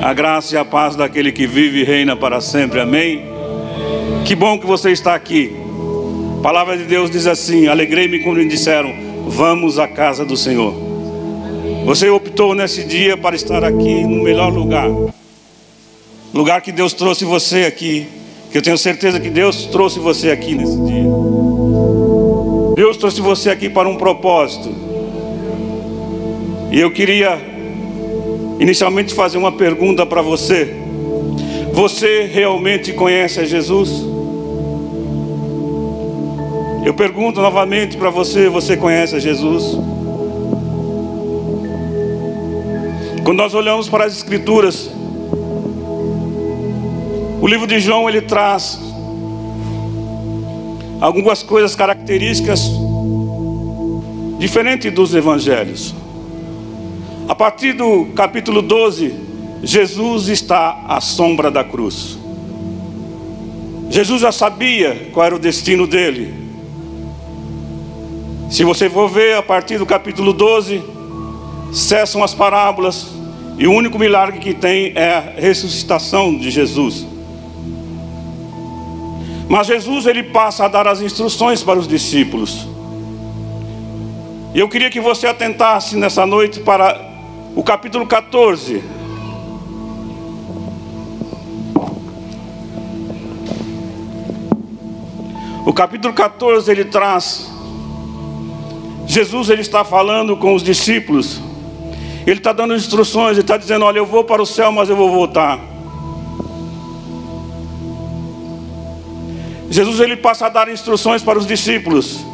A graça e a paz daquele que vive e reina para sempre. Amém. Que bom que você está aqui. A palavra de Deus diz assim: Alegrei-me quando me disseram: Vamos à casa do Senhor. Você optou nesse dia para estar aqui no melhor lugar. Lugar que Deus trouxe você aqui. Que eu tenho certeza que Deus trouxe você aqui nesse dia. Deus trouxe você aqui para um propósito. E eu queria inicialmente fazer uma pergunta para você. Você realmente conhece a Jesus? Eu pergunto novamente para você: você conhece a Jesus? Quando nós olhamos para as Escrituras, o livro de João ele traz algumas coisas características diferentes dos evangelhos. A partir do capítulo 12, Jesus está à sombra da cruz. Jesus já sabia qual era o destino dele. Se você for ver a partir do capítulo 12, cessam as parábolas e o único milagre que tem é a ressuscitação de Jesus. Mas Jesus ele passa a dar as instruções para os discípulos. E eu queria que você atentasse nessa noite para o capítulo 14. O capítulo 14 ele traz Jesus ele está falando com os discípulos. Ele está dando instruções, ele está dizendo: Olha, eu vou para o céu, mas eu vou voltar. Jesus ele passa a dar instruções para os discípulos.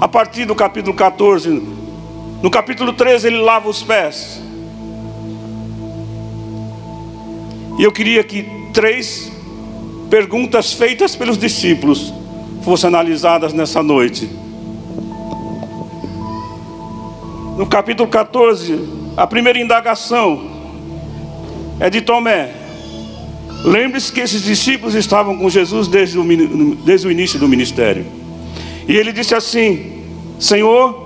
A partir do capítulo 14, no capítulo 13 ele lava os pés. E eu queria que três perguntas feitas pelos discípulos fossem analisadas nessa noite. No capítulo 14, a primeira indagação é de Tomé. Lembre-se que esses discípulos estavam com Jesus desde o, desde o início do ministério. E ele disse assim: Senhor,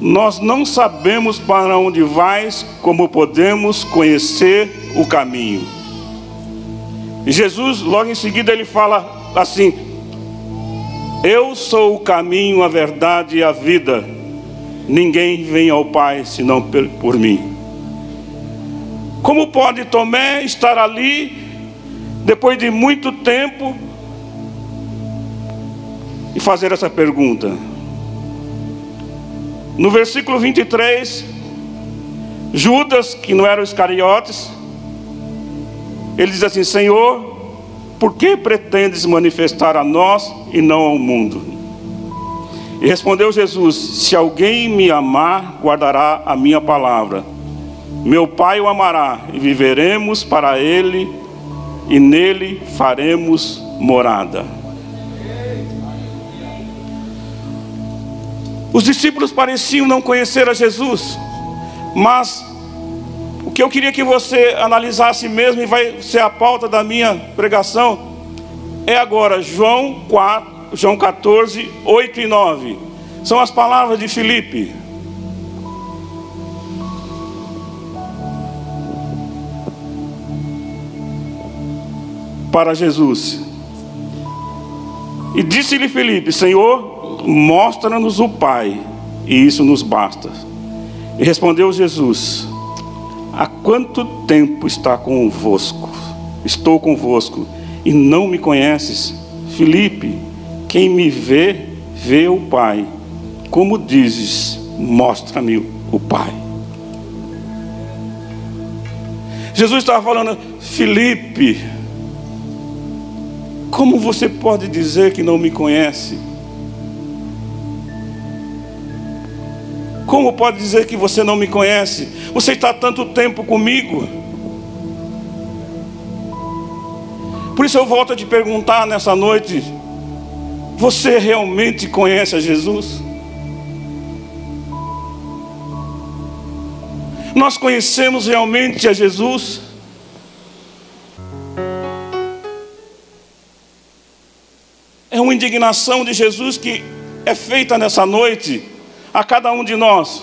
nós não sabemos para onde vais, como podemos conhecer o caminho. Jesus, logo em seguida, ele fala assim: Eu sou o caminho, a verdade e a vida. Ninguém vem ao Pai senão por mim. Como pode Tomé estar ali, depois de muito tempo, e fazer essa pergunta? No versículo 23, Judas, que não era o Iscariotes, ele diz assim: Senhor, por que pretendes manifestar a nós e não ao mundo? E respondeu Jesus: Se alguém me amar, guardará a minha palavra. Meu Pai o amará, e viveremos para ele, e nele faremos morada. Os discípulos pareciam não conhecer a Jesus, mas o que eu queria que você analisasse mesmo, e vai ser a pauta da minha pregação, é agora João 4, João 14, 8 e 9. São as palavras de Filipe. Para Jesus. E disse-lhe Filipe: Senhor, mostra-nos o Pai, e isso nos basta. E respondeu Jesus: Há quanto tempo está convosco? Estou convosco e não me conheces? Filipe, quem me vê, vê o Pai. Como dizes, mostra-me o Pai. Jesus estava falando, Filipe, como você pode dizer que não me conhece? Como pode dizer que você não me conhece? Você está tanto tempo comigo. Por isso eu volto a te perguntar nessa noite: você realmente conhece a Jesus? Nós conhecemos realmente a Jesus? É uma indignação de Jesus que é feita nessa noite a cada um de nós.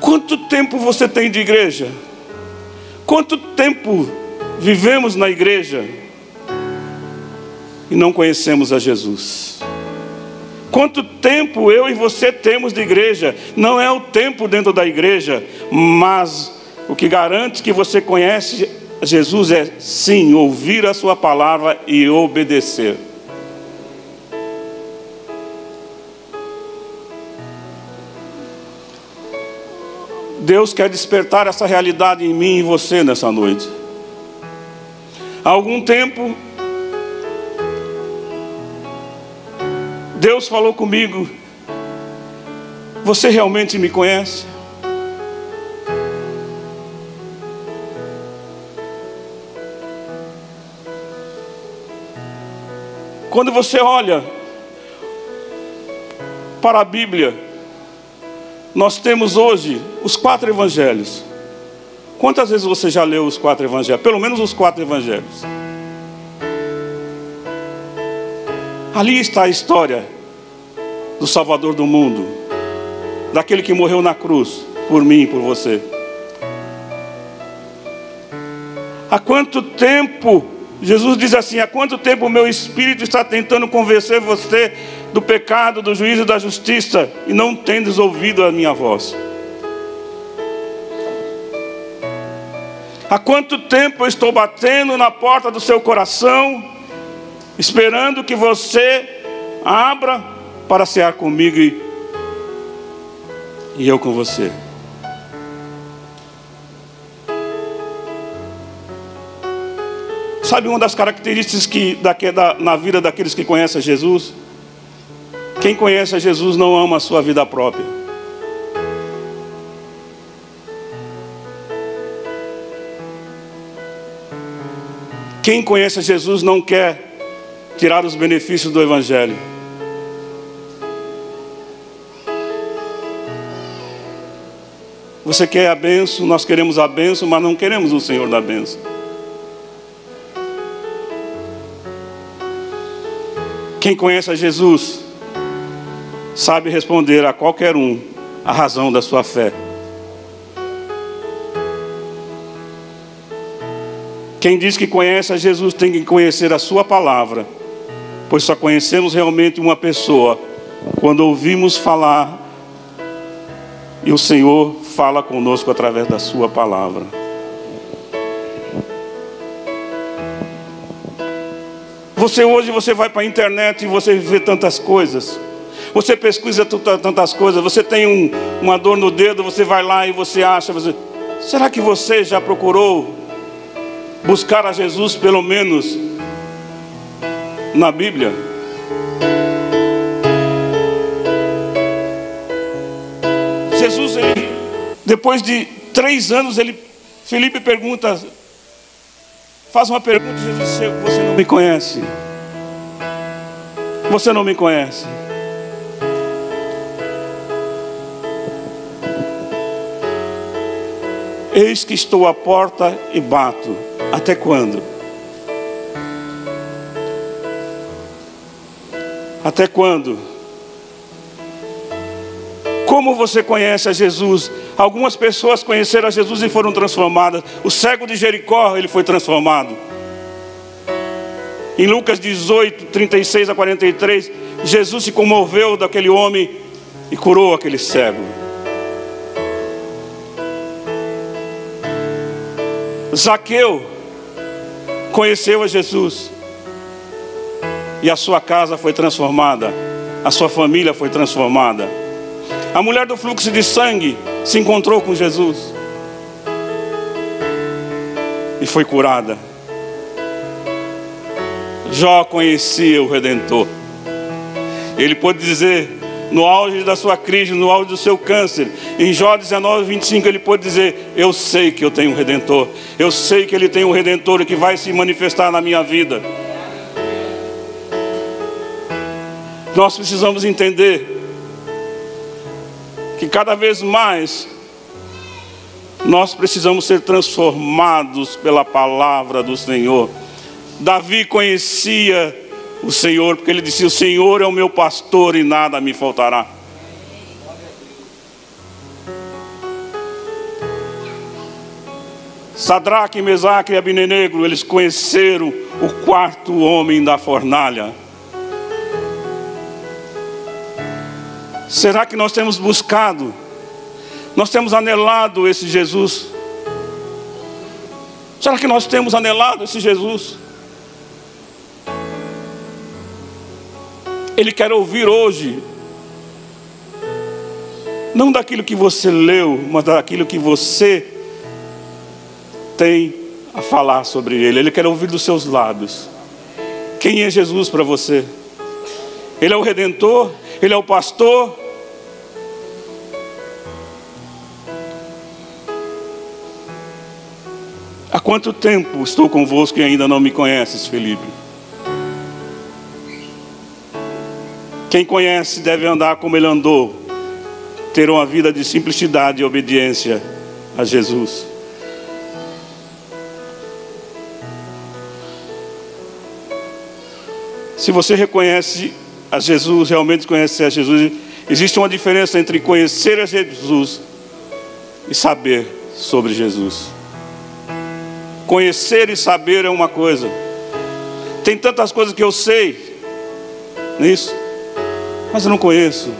Quanto tempo você tem de igreja? Quanto tempo vivemos na igreja e não conhecemos a Jesus? Quanto tempo eu e você temos de igreja? Não é o tempo dentro da igreja, mas o que garante que você conhece Jesus é sim ouvir a sua palavra e obedecer. Deus quer despertar essa realidade em mim e em você nessa noite. Há algum tempo, Deus falou comigo: Você realmente me conhece? Quando você olha para a Bíblia, nós temos hoje os quatro evangelhos. Quantas vezes você já leu os quatro evangelhos? Pelo menos os quatro evangelhos. Ali está a história do Salvador do mundo, daquele que morreu na cruz por mim e por você. Há quanto tempo, Jesus diz assim: há quanto tempo o meu espírito está tentando convencer você do pecado, do juízo e da justiça, e não tendes ouvido a minha voz. Há quanto tempo eu estou batendo na porta do seu coração, esperando que você abra para cear comigo e, e eu com você. Sabe uma das características que, da, da, na vida daqueles que conhecem Jesus? Quem conhece a Jesus não ama a sua vida própria. Quem conhece a Jesus não quer tirar os benefícios do Evangelho. Você quer a benção, nós queremos a benção, mas não queremos o Senhor da benção. Quem conhece a Jesus sabe responder a qualquer um a razão da sua fé. Quem diz que conhece a Jesus tem que conhecer a Sua palavra, pois só conhecemos realmente uma pessoa quando ouvimos falar e o Senhor fala conosco através da Sua palavra. Você hoje você vai para a internet e você vê tantas coisas. Você pesquisa tantas coisas, você tem um, uma dor no dedo, você vai lá e você acha. Você... Será que você já procurou buscar a Jesus pelo menos na Bíblia? Jesus, ele, depois de três anos, ele, Felipe pergunta, faz uma pergunta, Jesus, você não me conhece? Você não me conhece? Eis que estou à porta e bato. Até quando? Até quando? Como você conhece a Jesus? Algumas pessoas conheceram a Jesus e foram transformadas. O cego de Jericó, ele foi transformado. Em Lucas 18, 36 a 43, Jesus se comoveu daquele homem e curou aquele cego. Zaqueu conheceu a Jesus e a sua casa foi transformada, a sua família foi transformada. A mulher do fluxo de sangue se encontrou com Jesus e foi curada. Jó conhecia o Redentor. Ele pôde dizer: no auge da sua crise, no auge do seu câncer. Em Jó 19, 25, ele pode dizer: Eu sei que eu tenho um redentor, eu sei que ele tem um redentor que vai se manifestar na minha vida. Nós precisamos entender que cada vez mais nós precisamos ser transformados pela palavra do Senhor. Davi conhecia o Senhor, porque ele disse: O Senhor é o meu pastor e nada me faltará. Sadraque, Mesaque e Abinenegro, eles conheceram o quarto homem da fornalha. Será que nós temos buscado, nós temos anelado esse Jesus? Será que nós temos anelado esse Jesus? Ele quer ouvir hoje, não daquilo que você leu, mas daquilo que você tem a falar sobre Ele. Ele quer ouvir dos seus lábios. Quem é Jesus para você? Ele é o redentor, Ele é o pastor, Há quanto tempo estou convosco e ainda não me conheces, Felipe? Quem conhece deve andar como ele andou, ter uma vida de simplicidade e obediência a Jesus. Se você reconhece a Jesus, realmente conhece a Jesus, existe uma diferença entre conhecer a Jesus e saber sobre Jesus. Conhecer e saber é uma coisa. Tem tantas coisas que eu sei nisso, mas eu não conheço.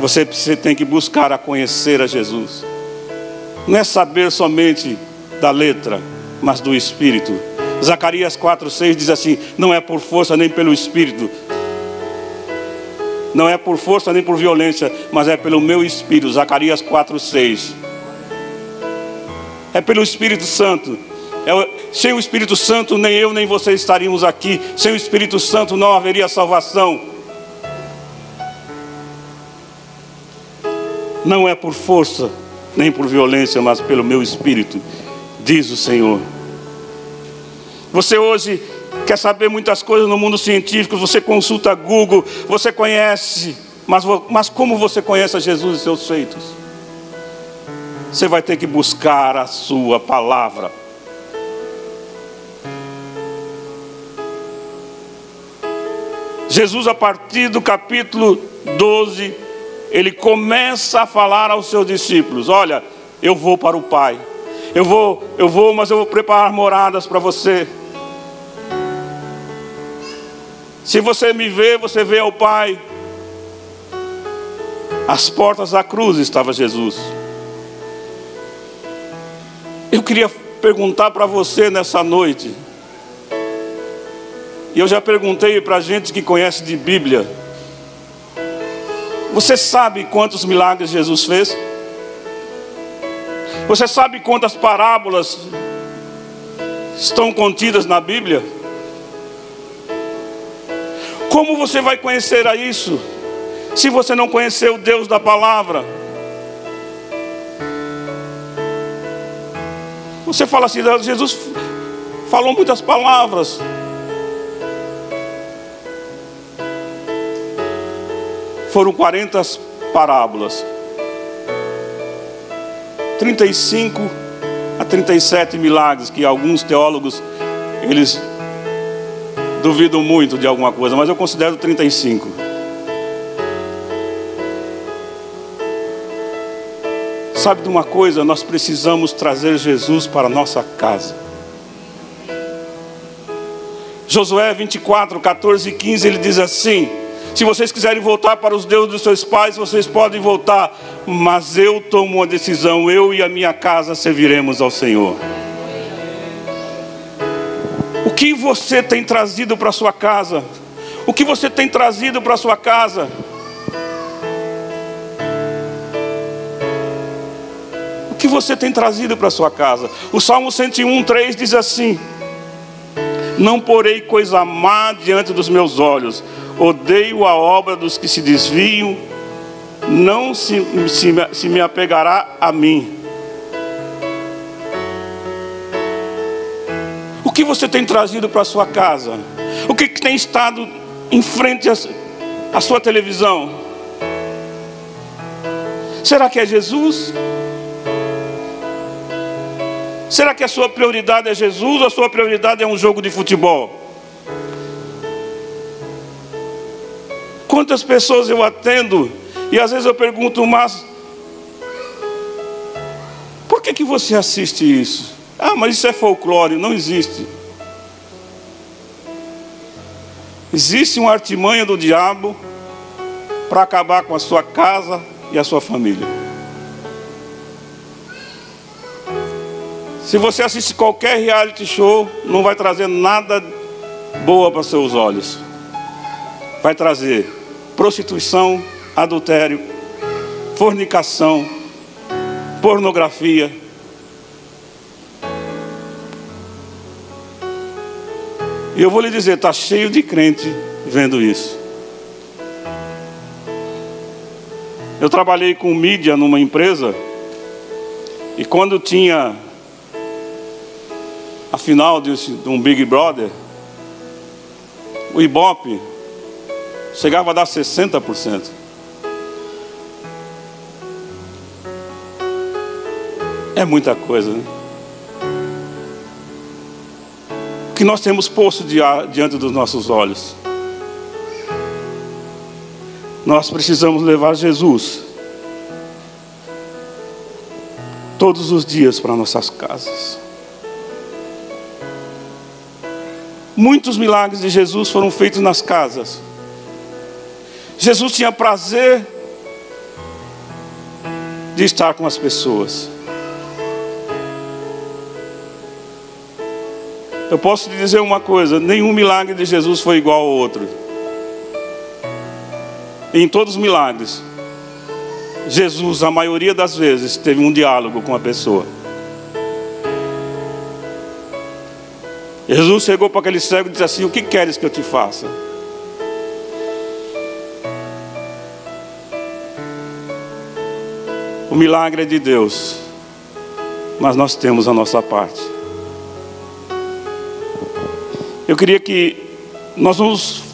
Você, você tem que buscar a conhecer a Jesus. Não é saber somente da letra, mas do Espírito. Zacarias 4,6 diz assim: Não é por força nem pelo Espírito, não é por força nem por violência, mas é pelo meu Espírito. Zacarias 4,6 é pelo Espírito Santo. Sem o Espírito Santo, nem eu nem você estaríamos aqui. Sem o Espírito Santo não haveria salvação. Não é por força, nem por violência, mas pelo meu Espírito, diz o Senhor. Você hoje quer saber muitas coisas no mundo científico, você consulta Google, você conhece, mas, mas como você conhece a Jesus e seus feitos? Você vai ter que buscar a sua palavra. Jesus, a partir do capítulo 12, ele começa a falar aos seus discípulos: Olha, eu vou para o Pai. Eu vou, eu vou, mas eu vou preparar moradas para você. Se você me vê, você vê ao Pai. As portas da cruz estava Jesus. Eu queria perguntar para você nessa noite, e eu já perguntei para gente que conhece de Bíblia, você sabe quantos milagres Jesus fez? Você sabe quantas parábolas estão contidas na Bíblia? Como você vai conhecer a isso se você não conhecer o Deus da palavra? Você fala assim, Jesus falou muitas palavras. Foram 40 parábolas. 35 a 37 milagres que alguns teólogos eles duvidam muito de alguma coisa, mas eu considero 35. Sabe de uma coisa? Nós precisamos trazer Jesus para a nossa casa. Josué 24, 14 e 15, ele diz assim: Se vocês quiserem voltar para os deuses dos seus pais, vocês podem voltar, mas eu tomo uma decisão, eu e a minha casa serviremos ao Senhor. O que você tem trazido para sua casa? O que você tem trazido para a sua casa? que você tem trazido para sua casa? O Salmo 101, 3 diz assim: Não porei coisa má diante dos meus olhos, odeio a obra dos que se desviam, não se, se, se me apegará a mim. O que você tem trazido para sua casa? O que, que tem estado em frente à sua televisão? Será que é Jesus? Será que a sua prioridade é Jesus ou a sua prioridade é um jogo de futebol? Quantas pessoas eu atendo e às vezes eu pergunto, mas Por que, que você assiste isso? Ah, mas isso é folclore, não existe. Existe uma artimanha do diabo para acabar com a sua casa e a sua família. Se você assiste qualquer reality show, não vai trazer nada boa para seus olhos. Vai trazer prostituição, adultério, fornicação, pornografia. E eu vou lhe dizer, está cheio de crente vendo isso. Eu trabalhei com mídia numa empresa e quando tinha a final de um Big Brother, o Ibope chegava a dar 60%. É muita coisa, né? O que nós temos posto diante dos nossos olhos. Nós precisamos levar Jesus todos os dias para nossas casas. Muitos milagres de Jesus foram feitos nas casas. Jesus tinha prazer de estar com as pessoas. Eu posso te dizer uma coisa: nenhum milagre de Jesus foi igual ao outro. em todos os milagres, Jesus, a maioria das vezes, teve um diálogo com a pessoa. Jesus chegou para aquele cego e disse assim: O que queres que eu te faça? O milagre é de Deus, mas nós temos a nossa parte. Eu queria que nós vamos.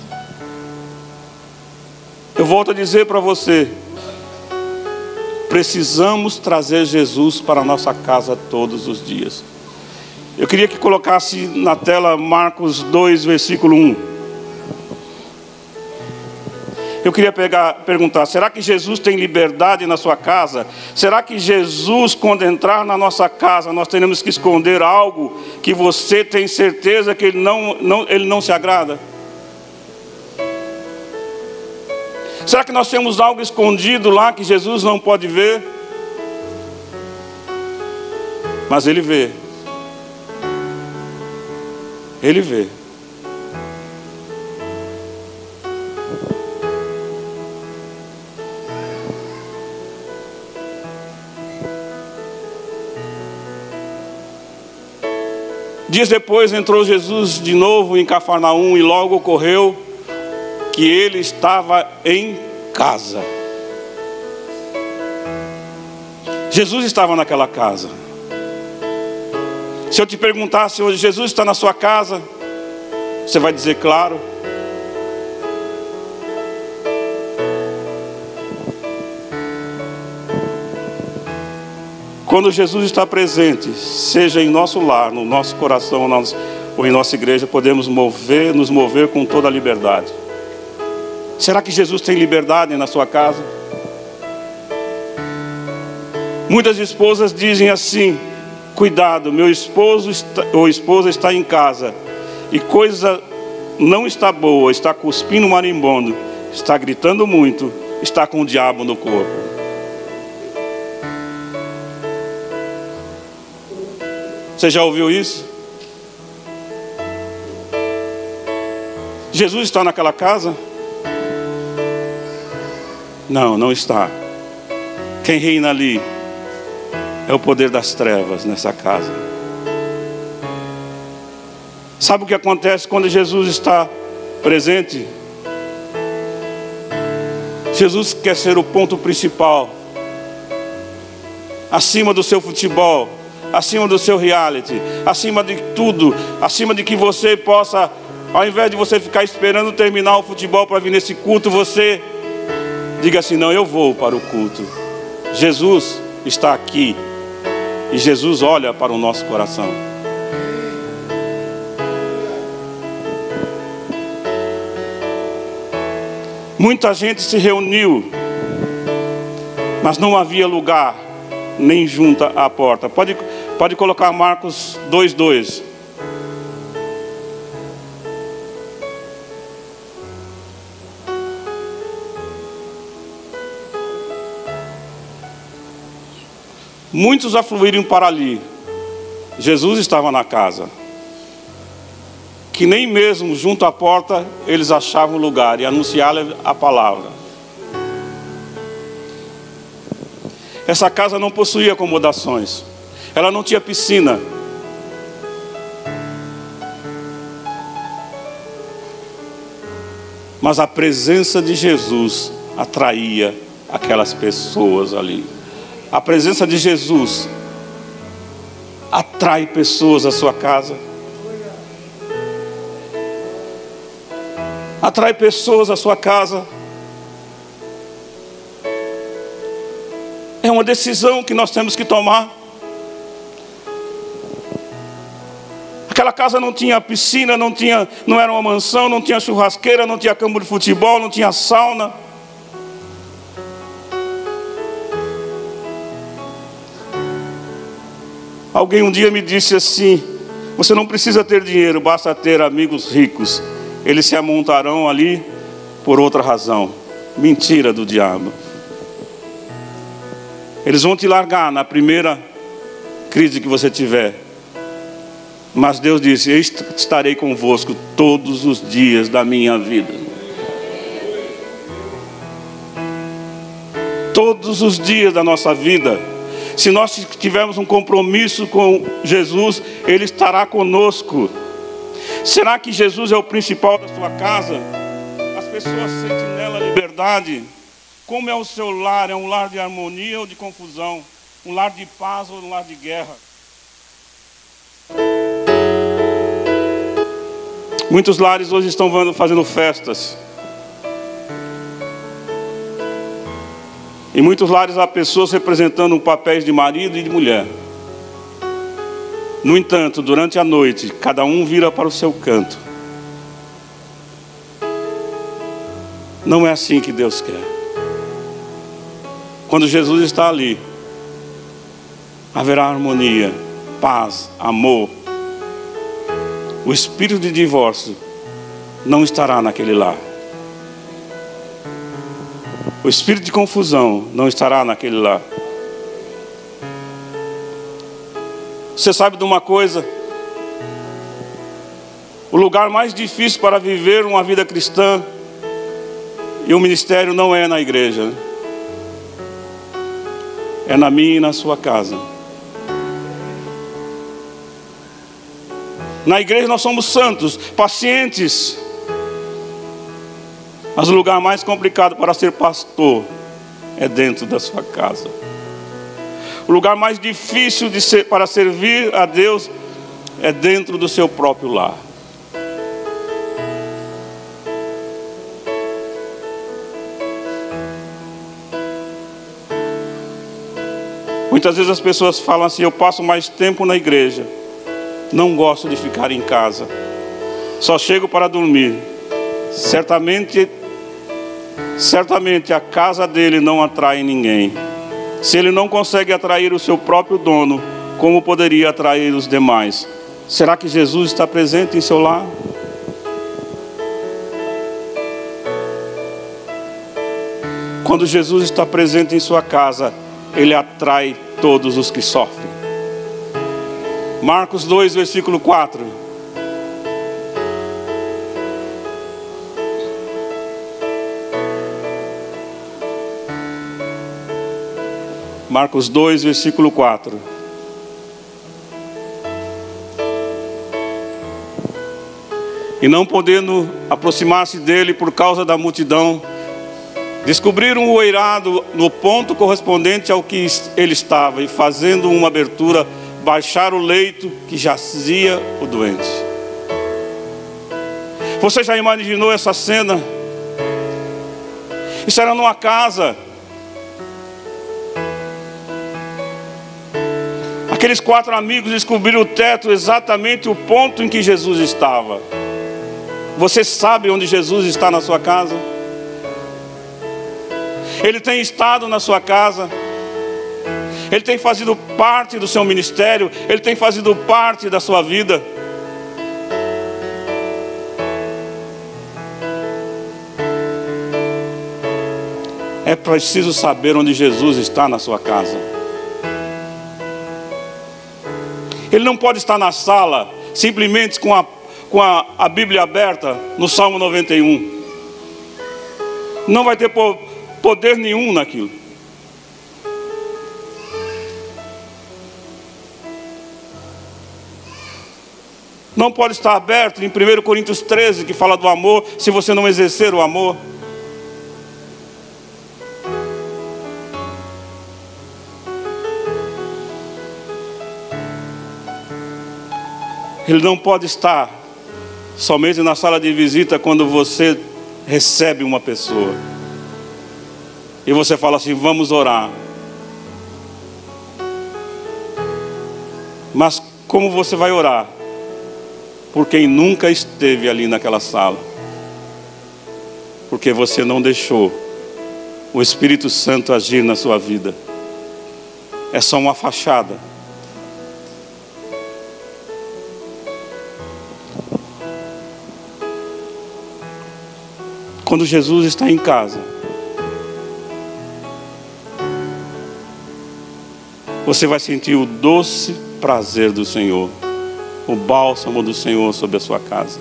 Eu volto a dizer para você: precisamos trazer Jesus para a nossa casa todos os dias. Eu queria que colocasse na tela Marcos 2, versículo 1. Eu queria pegar, perguntar: será que Jesus tem liberdade na sua casa? Será que Jesus, quando entrar na nossa casa, nós teremos que esconder algo que você tem certeza que ele não, não, ele não se agrada? Será que nós temos algo escondido lá que Jesus não pode ver? Mas ele vê. Ele vê. Dias depois entrou Jesus de novo em Cafarnaum e logo ocorreu que ele estava em casa. Jesus estava naquela casa. Se eu te perguntasse hoje, Jesus está na sua casa, você vai dizer claro. Quando Jesus está presente, seja em nosso lar, no nosso coração ou em nossa igreja, podemos mover, nos mover com toda a liberdade. Será que Jesus tem liberdade na sua casa? Muitas esposas dizem assim: Cuidado, meu esposo está, ou esposa está em casa e coisa não está boa, está cuspindo marimbondo, está gritando muito, está com o diabo no corpo. Você já ouviu isso? Jesus está naquela casa? Não, não está. Quem reina ali é o poder das trevas nessa casa. Sabe o que acontece quando Jesus está presente? Jesus quer ser o ponto principal, acima do seu futebol, acima do seu reality, acima de tudo, acima de que você possa, ao invés de você ficar esperando terminar o futebol para vir nesse culto, você diga assim: não, eu vou para o culto. Jesus está aqui e Jesus olha para o nosso coração. Muita gente se reuniu, mas não havia lugar nem junta à porta. Pode, pode colocar Marcos 2,2. Muitos afluíram para ali. Jesus estava na casa. Que nem mesmo junto à porta eles achavam lugar e anunciaram a palavra. Essa casa não possuía acomodações. Ela não tinha piscina. Mas a presença de Jesus atraía aquelas pessoas ali. A presença de Jesus atrai pessoas à sua casa. Atrai pessoas à sua casa. É uma decisão que nós temos que tomar. Aquela casa não tinha piscina, não tinha, não era uma mansão, não tinha churrasqueira, não tinha campo de futebol, não tinha sauna. Alguém um dia me disse assim: você não precisa ter dinheiro, basta ter amigos ricos. Eles se amontarão ali por outra razão. Mentira do diabo. Eles vão te largar na primeira crise que você tiver. Mas Deus disse: Eu estarei convosco todos os dias da minha vida. Todos os dias da nossa vida. Se nós tivermos um compromisso com Jesus, Ele estará conosco. Será que Jesus é o principal da sua casa? As pessoas sentem nela liberdade. Como é o seu lar? É um lar de harmonia ou de confusão? Um lar de paz ou um lar de guerra? Muitos lares hoje estão fazendo festas. Em muitos lares há pessoas representando papéis de marido e de mulher. No entanto, durante a noite, cada um vira para o seu canto. Não é assim que Deus quer. Quando Jesus está ali, haverá harmonia, paz, amor. O espírito de divórcio não estará naquele lar. O espírito de confusão não estará naquele lar. Você sabe de uma coisa? O lugar mais difícil para viver uma vida cristã e o ministério não é na igreja é na minha e na sua casa. Na igreja nós somos santos, pacientes. Mas o lugar mais complicado para ser pastor é dentro da sua casa. O lugar mais difícil ser, para servir a Deus é dentro do seu próprio lar. Muitas vezes as pessoas falam assim: eu passo mais tempo na igreja, não gosto de ficar em casa, só chego para dormir. Certamente, certamente a casa dele não atrai ninguém. Se ele não consegue atrair o seu próprio dono, como poderia atrair os demais? Será que Jesus está presente em seu lar? Quando Jesus está presente em sua casa, ele atrai todos os que sofrem. Marcos 2, versículo 4. Marcos 2, versículo 4. E não podendo aproximar-se dele por causa da multidão, Descobriram o eirado no ponto correspondente ao que ele estava e, fazendo uma abertura, baixaram o leito que jazia o doente. Você já imaginou essa cena? Isso era numa casa. Aqueles quatro amigos descobriram o teto exatamente o ponto em que Jesus estava. Você sabe onde Jesus está na sua casa? Ele tem estado na sua casa. Ele tem fazido parte do seu ministério, ele tem fazido parte da sua vida. É preciso saber onde Jesus está na sua casa. Ele não pode estar na sala simplesmente com a, com a, a Bíblia aberta no Salmo 91. Não vai ter poder nenhum naquilo. Não pode estar aberto em 1 Coríntios 13, que fala do amor, se você não exercer o amor. Ele não pode estar somente na sala de visita quando você recebe uma pessoa. E você fala assim: vamos orar. Mas como você vai orar? Por quem nunca esteve ali naquela sala. Porque você não deixou o Espírito Santo agir na sua vida. É só uma fachada. Quando Jesus está em casa, você vai sentir o doce prazer do Senhor, o bálsamo do Senhor sobre a sua casa.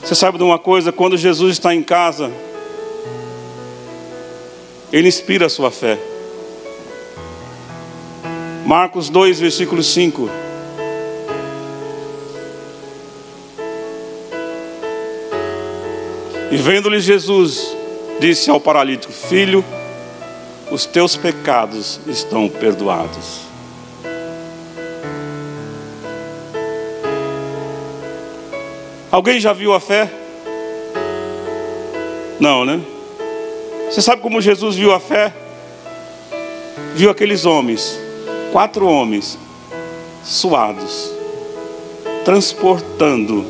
Você sabe de uma coisa? Quando Jesus está em casa, Ele inspira a sua fé. Marcos 2, versículo 5. E vendo-lhe Jesus, disse ao paralítico: Filho, os teus pecados estão perdoados. Alguém já viu a fé? Não, né? Você sabe como Jesus viu a fé? Viu aqueles homens quatro homens suados, transportando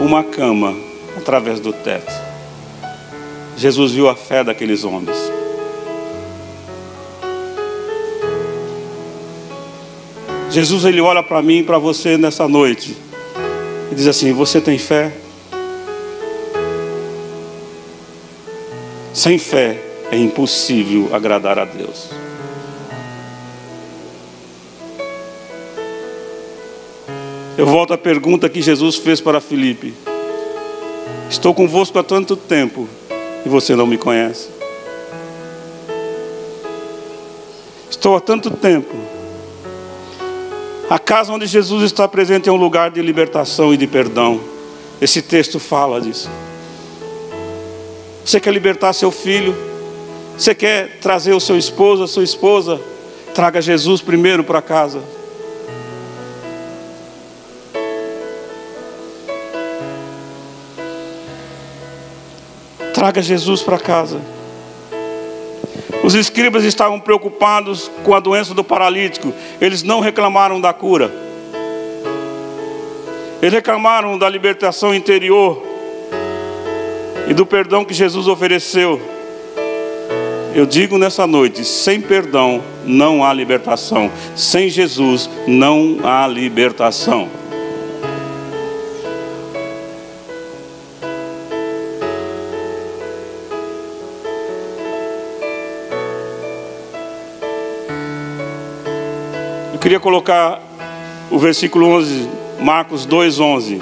uma cama através do teto. Jesus viu a fé daqueles homens. Jesus ele olha para mim e para você nessa noite e diz assim: Você tem fé? Sem fé é impossível agradar a Deus. Eu volto à pergunta que Jesus fez para Filipe: Estou convosco há tanto tempo e você não me conhece. Estou há tanto tempo. A casa onde Jesus está presente é um lugar de libertação e de perdão. Esse texto fala disso. Você quer libertar seu filho? Você quer trazer o seu esposo, a sua esposa? Traga Jesus primeiro para casa. Traga Jesus para casa. Os escribas estavam preocupados com a doença do paralítico. Eles não reclamaram da cura. Eles reclamaram da libertação interior e do perdão que Jesus ofereceu. Eu digo nessa noite: sem perdão não há libertação, sem Jesus não há libertação. Queria colocar o versículo 11, Marcos 2, 11.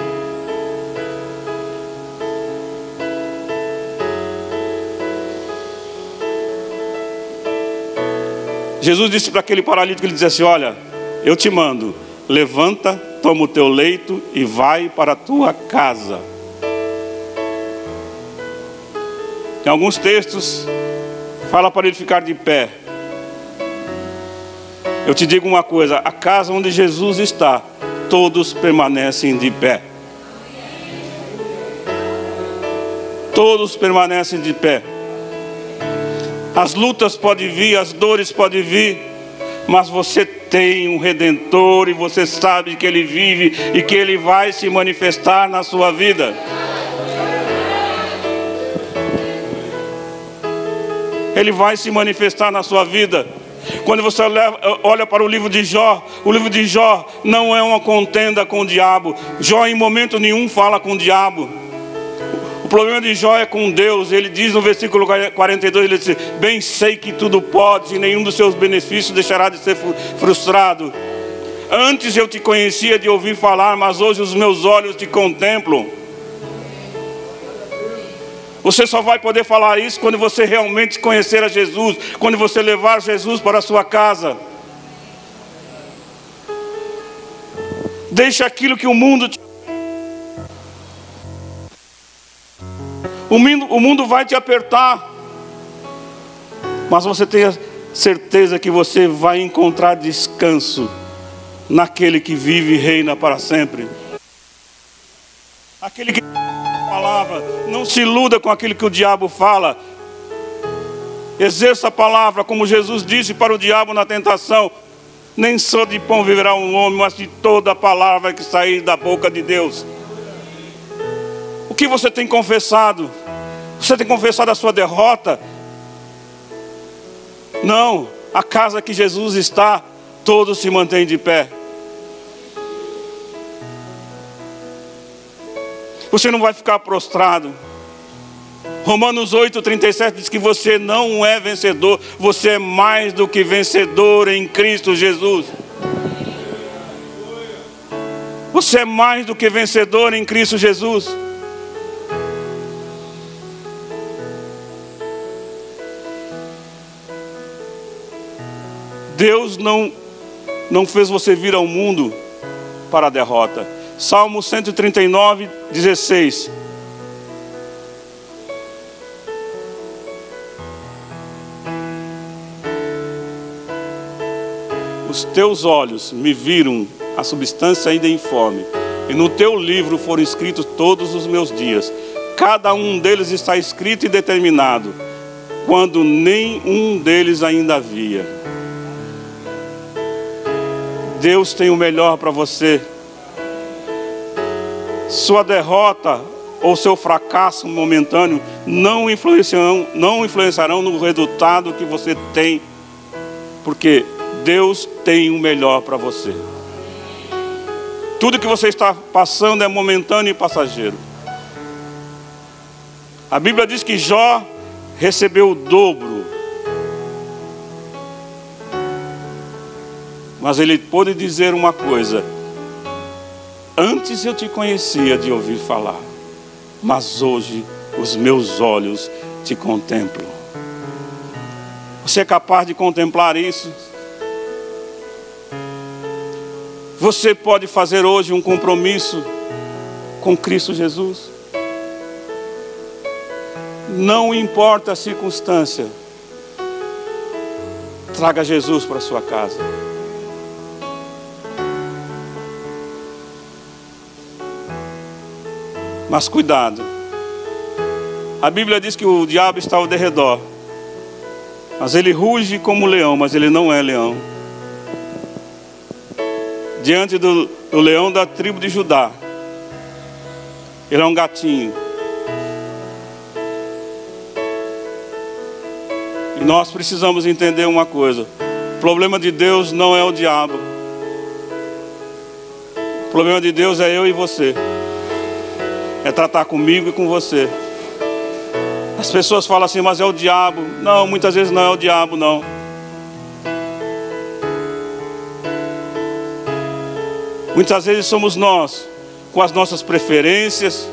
Jesus disse para aquele paralítico, ele disse assim, olha, eu te mando, levanta, toma o teu leito e vai para a tua casa. Em alguns textos, fala para ele ficar de pé. Eu te digo uma coisa: a casa onde Jesus está, todos permanecem de pé. Todos permanecem de pé. As lutas podem vir, as dores podem vir, mas você tem um redentor e você sabe que ele vive e que ele vai se manifestar na sua vida. Ele vai se manifestar na sua vida. Quando você olha para o livro de Jó, o livro de Jó não é uma contenda com o diabo. Jó em momento nenhum fala com o diabo. O problema de Jó é com Deus. Ele diz no versículo 42, ele diz: "Bem sei que tudo pode e nenhum dos seus benefícios deixará de ser frustrado. Antes eu te conhecia de ouvir falar, mas hoje os meus olhos te contemplam." Você só vai poder falar isso quando você realmente conhecer a Jesus, quando você levar Jesus para a sua casa. Deixa aquilo que o mundo te O mundo, o mundo vai te apertar, mas você tenha certeza que você vai encontrar descanso naquele que vive e reina para sempre. Aquele que palavra, não se iluda com aquilo que o diabo fala. Exerça a palavra, como Jesus disse para o diabo na tentação: nem só de pão viverá um homem, mas de toda a palavra que sair da boca de Deus. O que você tem confessado? Você tem confessado a sua derrota? Não, a casa que Jesus está, todos se mantêm de pé. Você não vai ficar prostrado. Romanos 8,37 diz que você não é vencedor, você é mais do que vencedor em Cristo Jesus. Você é mais do que vencedor em Cristo Jesus. Deus não, não fez você vir ao mundo para a derrota. Salmo 139, 16. Os teus olhos me viram a substância ainda informe, e no teu livro foram escritos todos os meus dias. Cada um deles está escrito e determinado, quando nem um deles ainda havia. Deus tem o melhor para você sua derrota ou seu fracasso momentâneo não influenciarão, não influenciarão no resultado que você tem, porque Deus tem o melhor para você. Tudo que você está passando é momentâneo e passageiro. A Bíblia diz que Jó recebeu o dobro. Mas ele pôde dizer uma coisa: Antes eu te conhecia de ouvir falar, mas hoje os meus olhos te contemplam. Você é capaz de contemplar isso? Você pode fazer hoje um compromisso com Cristo Jesus? Não importa a circunstância, traga Jesus para sua casa. Mas cuidado. A Bíblia diz que o diabo está ao derredor. Mas ele ruge como leão, mas ele não é leão. Diante do, do leão da tribo de Judá. Ele é um gatinho. E nós precisamos entender uma coisa: o problema de Deus não é o diabo. O problema de Deus é eu e você é tratar comigo e com você. As pessoas falam assim, mas é o diabo. Não, muitas vezes não é o diabo, não. Muitas vezes somos nós, com as nossas preferências.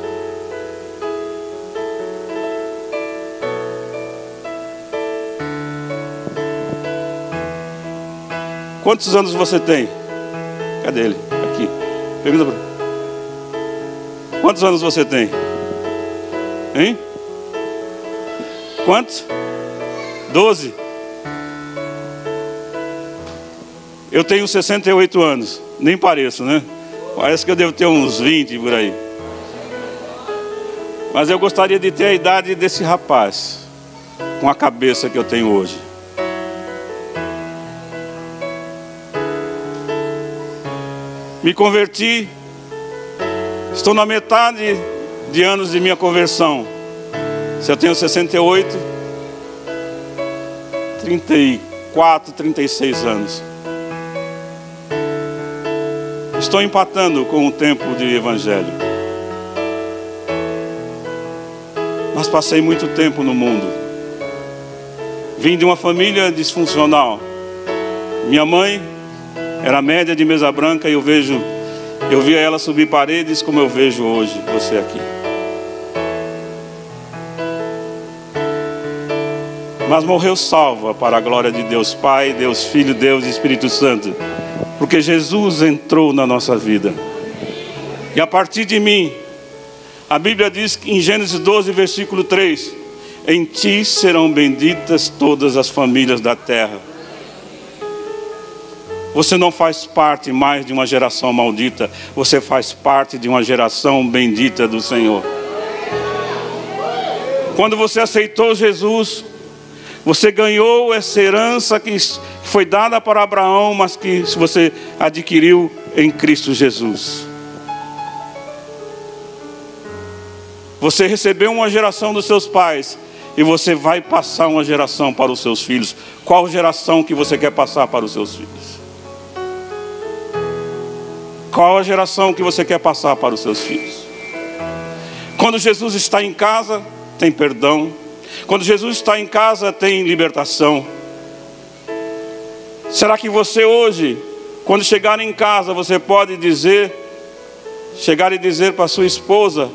Quantos anos você tem? Cadê ele? Aqui. Pergunta para Quantos anos você tem? Hein? Quantos? Doze? Eu tenho 68 anos. Nem pareço, né? Parece que eu devo ter uns 20 por aí. Mas eu gostaria de ter a idade desse rapaz, com a cabeça que eu tenho hoje. Me converti, estou na metade de anos de minha conversão. Se eu tenho 68, 34, 36 anos. Estou empatando com o tempo de evangelho. Mas passei muito tempo no mundo. Vim de uma família disfuncional. Minha mãe era média de mesa branca e eu vejo, eu via ela subir paredes como eu vejo hoje você aqui. Mas morreu salva para a glória de Deus Pai, Deus Filho, Deus e Espírito Santo porque Jesus entrou na nossa vida. E a partir de mim, a Bíblia diz em Gênesis 12, versículo 3: Em ti serão benditas todas as famílias da terra. Você não faz parte mais de uma geração maldita, você faz parte de uma geração bendita do Senhor. Quando você aceitou Jesus, você ganhou essa herança que foi dada para Abraão, mas que você adquiriu em Cristo Jesus. Você recebeu uma geração dos seus pais e você vai passar uma geração para os seus filhos. Qual geração que você quer passar para os seus filhos? Qual a geração que você quer passar para os seus filhos? Quando Jesus está em casa, tem perdão. Quando Jesus está em casa, tem libertação. Será que você hoje, quando chegar em casa, você pode dizer, chegar e dizer para sua esposa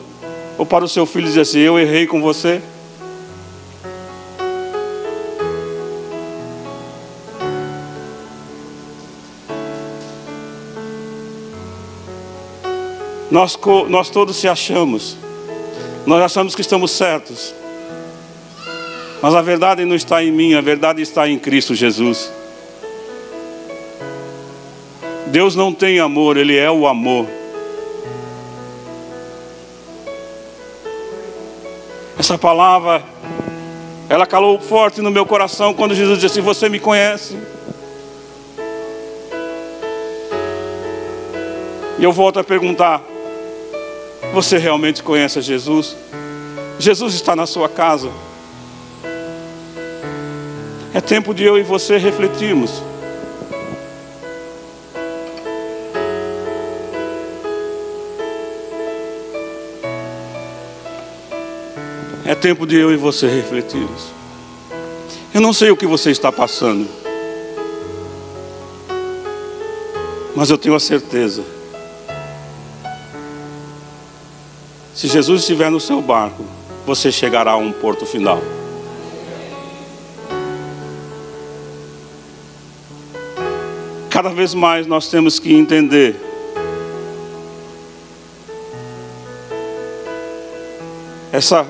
ou para o seu filho dizer assim: Eu errei com você? Nós, nós todos se achamos, nós achamos que estamos certos, mas a verdade não está em mim, a verdade está em Cristo Jesus. Deus não tem amor, Ele é o amor. Essa palavra, ela calou forte no meu coração quando Jesus disse: Você me conhece. E eu volto a perguntar: Você realmente conhece Jesus? Jesus está na sua casa. É tempo de eu e você refletirmos. É tempo de eu e você refletirmos. Eu não sei o que você está passando, mas eu tenho a certeza. Se Jesus estiver no seu barco, você chegará a um porto final. Cada vez mais nós temos que entender essa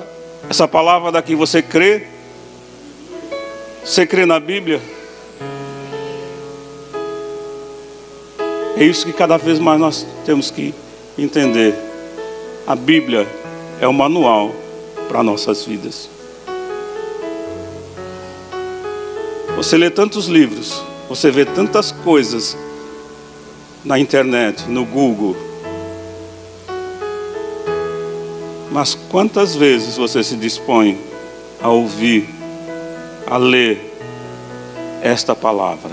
essa palavra daqui você crê? Você crê na Bíblia? É isso que cada vez mais nós temos que entender. A Bíblia é o manual para nossas vidas. Você lê tantos livros, você vê tantas coisas na internet, no Google, Mas quantas vezes você se dispõe a ouvir, a ler esta palavra?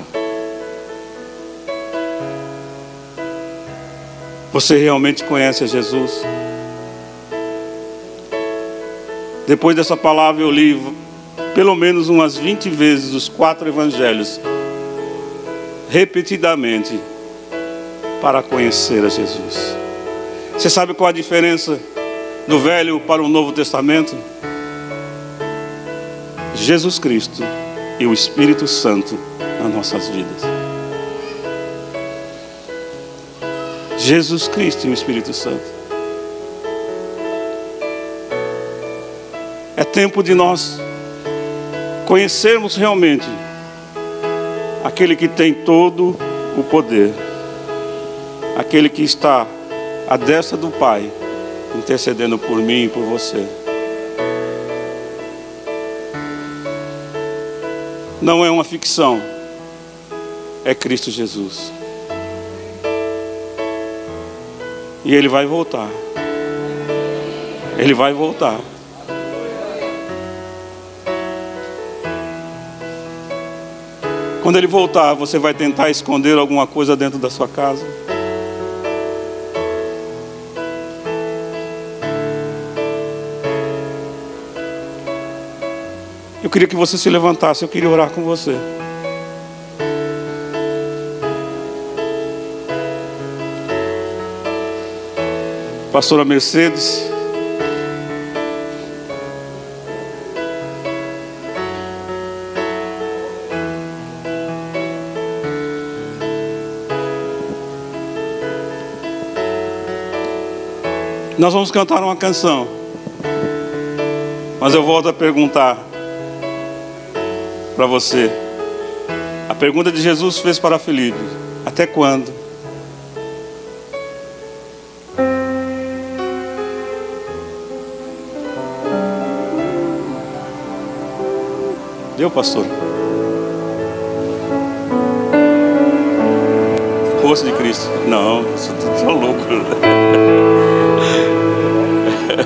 Você realmente conhece Jesus? Depois dessa palavra eu li pelo menos umas 20 vezes os quatro evangelhos, repetidamente, para conhecer a Jesus. Você sabe qual a diferença? do Velho para o Novo Testamento? Jesus Cristo e o Espírito Santo nas nossas vidas. Jesus Cristo e o Espírito Santo. Tempo de nós conhecermos realmente aquele que tem todo o poder, aquele que está à destra do Pai intercedendo por mim e por você. Não é uma ficção, é Cristo Jesus. E ele vai voltar. Ele vai voltar. Quando ele voltar, você vai tentar esconder alguma coisa dentro da sua casa? Eu queria que você se levantasse, eu queria orar com você. Pastora Mercedes. Nós vamos cantar uma canção. Mas eu volto a perguntar para você. A pergunta de Jesus fez para Felipe: Até quando? Deu, pastor? Rosto de Cristo. Não, você está louco.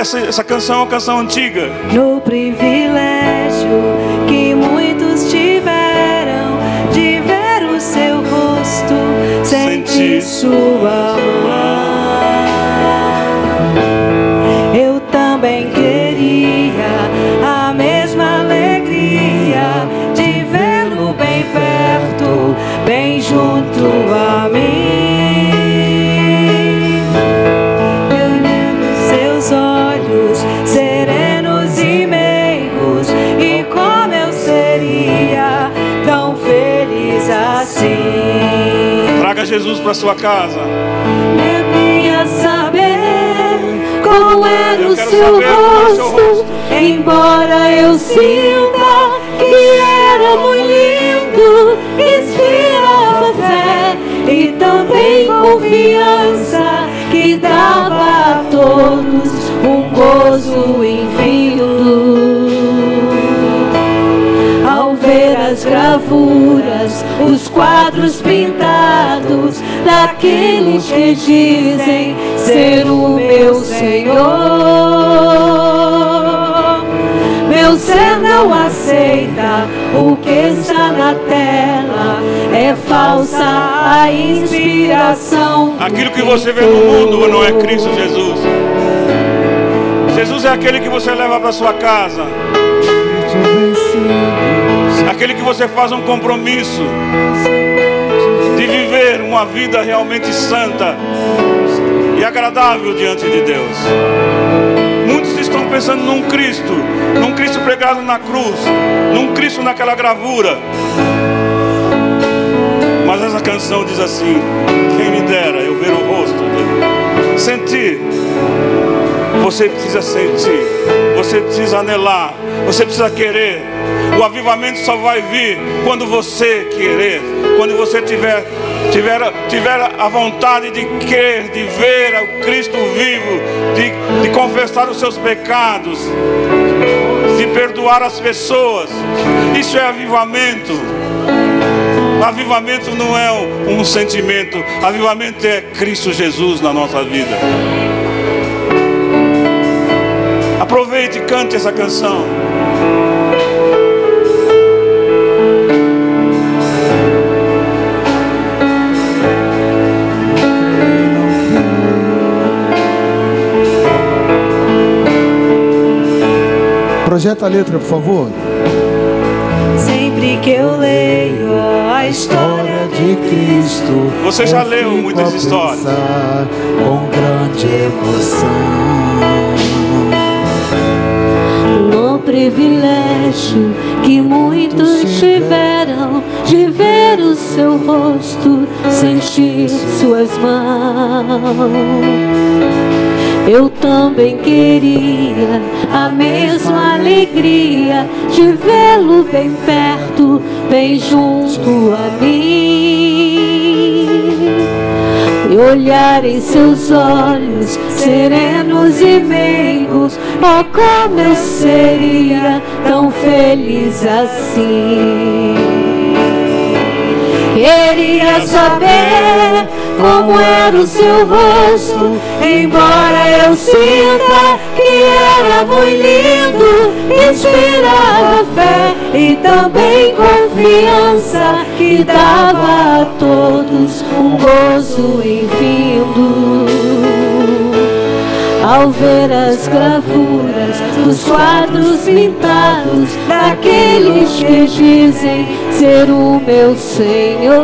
Essa, essa, canção é uma canção antiga. No privilégio que muitos tiveram de ver o seu rosto, sentir sua Jesus para sua casa. Eu saber qual era o seu rosto. embora eu sinta que era muito lindo, inspirava fé e também confiança que dava a todos um gozo infinito ao ver as gravuras, os quadros pintados daqueles que dizem ser o meu Senhor. Meu ser não aceita o que está na tela, é falsa a inspiração. Aquilo que você vê no mundo não é Cristo Jesus. Jesus é aquele que você leva para sua casa. Aquele que você faz um compromisso viver uma vida realmente santa e agradável diante de Deus. Muitos estão pensando num Cristo, num Cristo pregado na cruz, num Cristo naquela gravura. Mas essa canção diz assim: quem me dera eu ver o rosto dele. Sentir. Você precisa sentir. Você precisa anelar. Você precisa querer. O avivamento só vai vir quando você querer. Quando você tiver, tiver, tiver a vontade de crer, de ver o Cristo vivo, de, de confessar os seus pecados, de perdoar as pessoas. Isso é avivamento. Avivamento não é um, um sentimento, avivamento é Cristo Jesus na nossa vida. Aproveite e cante essa canção. Projeta a letra, por favor. Sempre Sempre que eu leio a história de Cristo, você já leu muitas histórias com grande emoção. No privilégio que muitos tiveram de ver o seu rosto, sentir suas mãos. Eu também queria a mesma alegria de vê-lo bem perto, bem junto a mim. E olhar em seus olhos serenos e meigos, oh, como eu seria tão feliz assim. Queria saber como era o seu rosto, embora eu sinta que era muito lindo, inspirava fé e também confiança que dava a todos um gozo infindo ao ver as gravuras dos quadros pintados daqueles que dizem ser o meu Senhor.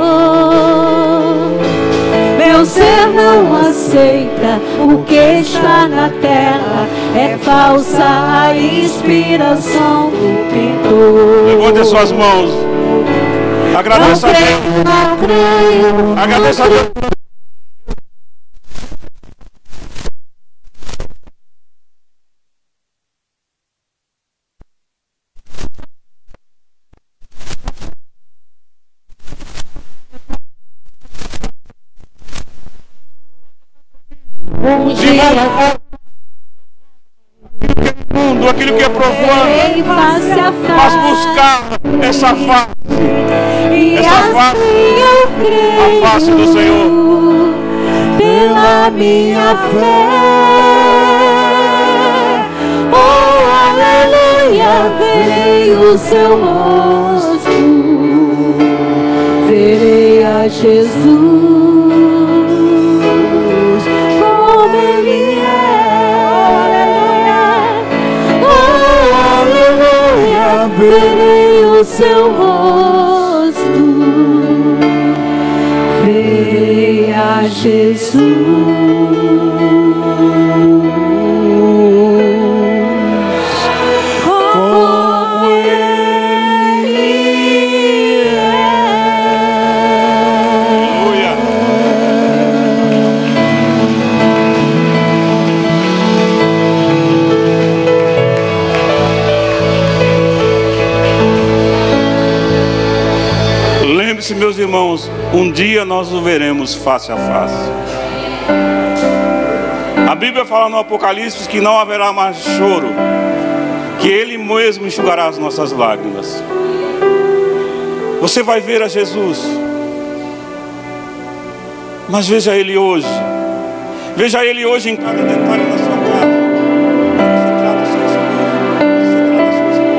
Ser não aceita o que está na terra, é falsa a inspiração do pintor. Levante as suas mãos. Agradeça a Deus. Agradeça a Deus. Essa face, essa face, a face do Senhor, pela minha fé. Oh, aleluia, verei o seu rosto, verei a Jesus. O seu rosto, verei a Jesus. Um dia nós o veremos face a face. A Bíblia fala no Apocalipse que não haverá mais choro, que Ele mesmo enxugará as nossas lágrimas. Você vai ver a Jesus, mas veja Ele hoje, veja Ele hoje em cada detalhe da sua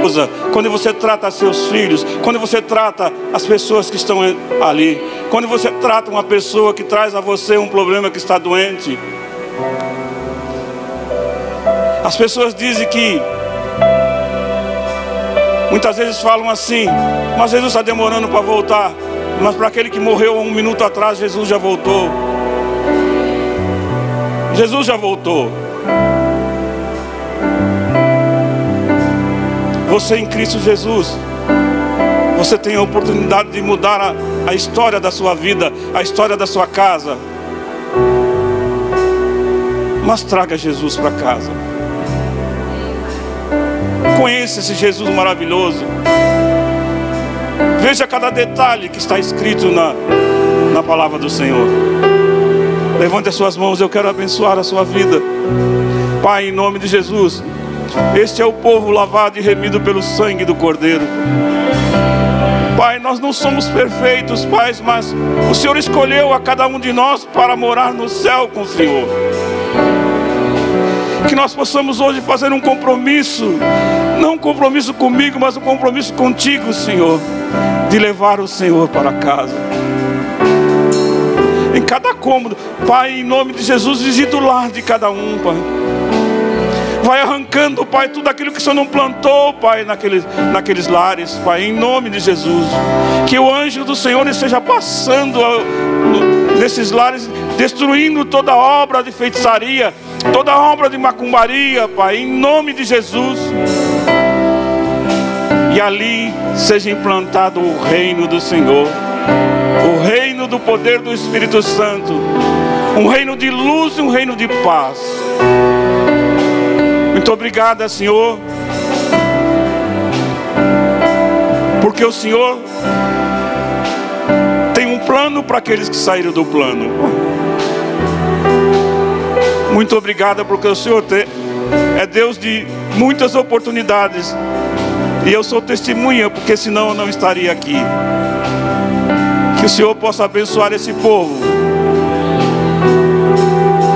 esposa, quando você trata seus filhos, quando você trata as pessoas que estão ali, quando você trata uma pessoa que traz a você um problema que está doente. As pessoas dizem que muitas vezes falam assim, mas Jesus está demorando para voltar. Mas para aquele que morreu um minuto atrás, Jesus já voltou. Jesus já voltou. Você em Cristo Jesus, você tem a oportunidade de mudar a, a história da sua vida, a história da sua casa. Mas traga Jesus para casa. Conheça esse Jesus maravilhoso. Veja cada detalhe que está escrito na, na palavra do Senhor. Levante as suas mãos, eu quero abençoar a sua vida. Pai, em nome de Jesus. Este é o povo lavado e remido pelo sangue do Cordeiro. Pai, nós não somos perfeitos, Pai, mas o Senhor escolheu a cada um de nós para morar no céu com o Senhor. Que nós possamos hoje fazer um compromisso, não um compromisso comigo, mas um compromisso contigo, Senhor, de levar o Senhor para casa. Em cada cômodo, Pai, em nome de Jesus, visita o lar de cada um, Pai Vai arrancando, Pai, tudo aquilo que o Senhor não plantou, Pai, naqueles, naqueles lares, Pai, em nome de Jesus. Que o anjo do Senhor esteja passando nesses lares, destruindo toda obra de feitiçaria, toda obra de macumbaria, Pai, em nome de Jesus. E ali seja implantado o reino do Senhor, o reino do poder do Espírito Santo, um reino de luz e um reino de paz. Muito obrigada, Senhor, porque o Senhor tem um plano para aqueles que saíram do plano. Muito obrigada, porque o Senhor é Deus de muitas oportunidades. E eu sou testemunha, porque senão eu não estaria aqui. Que o Senhor possa abençoar esse povo.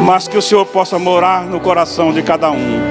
Mas que o Senhor possa morar no coração de cada um.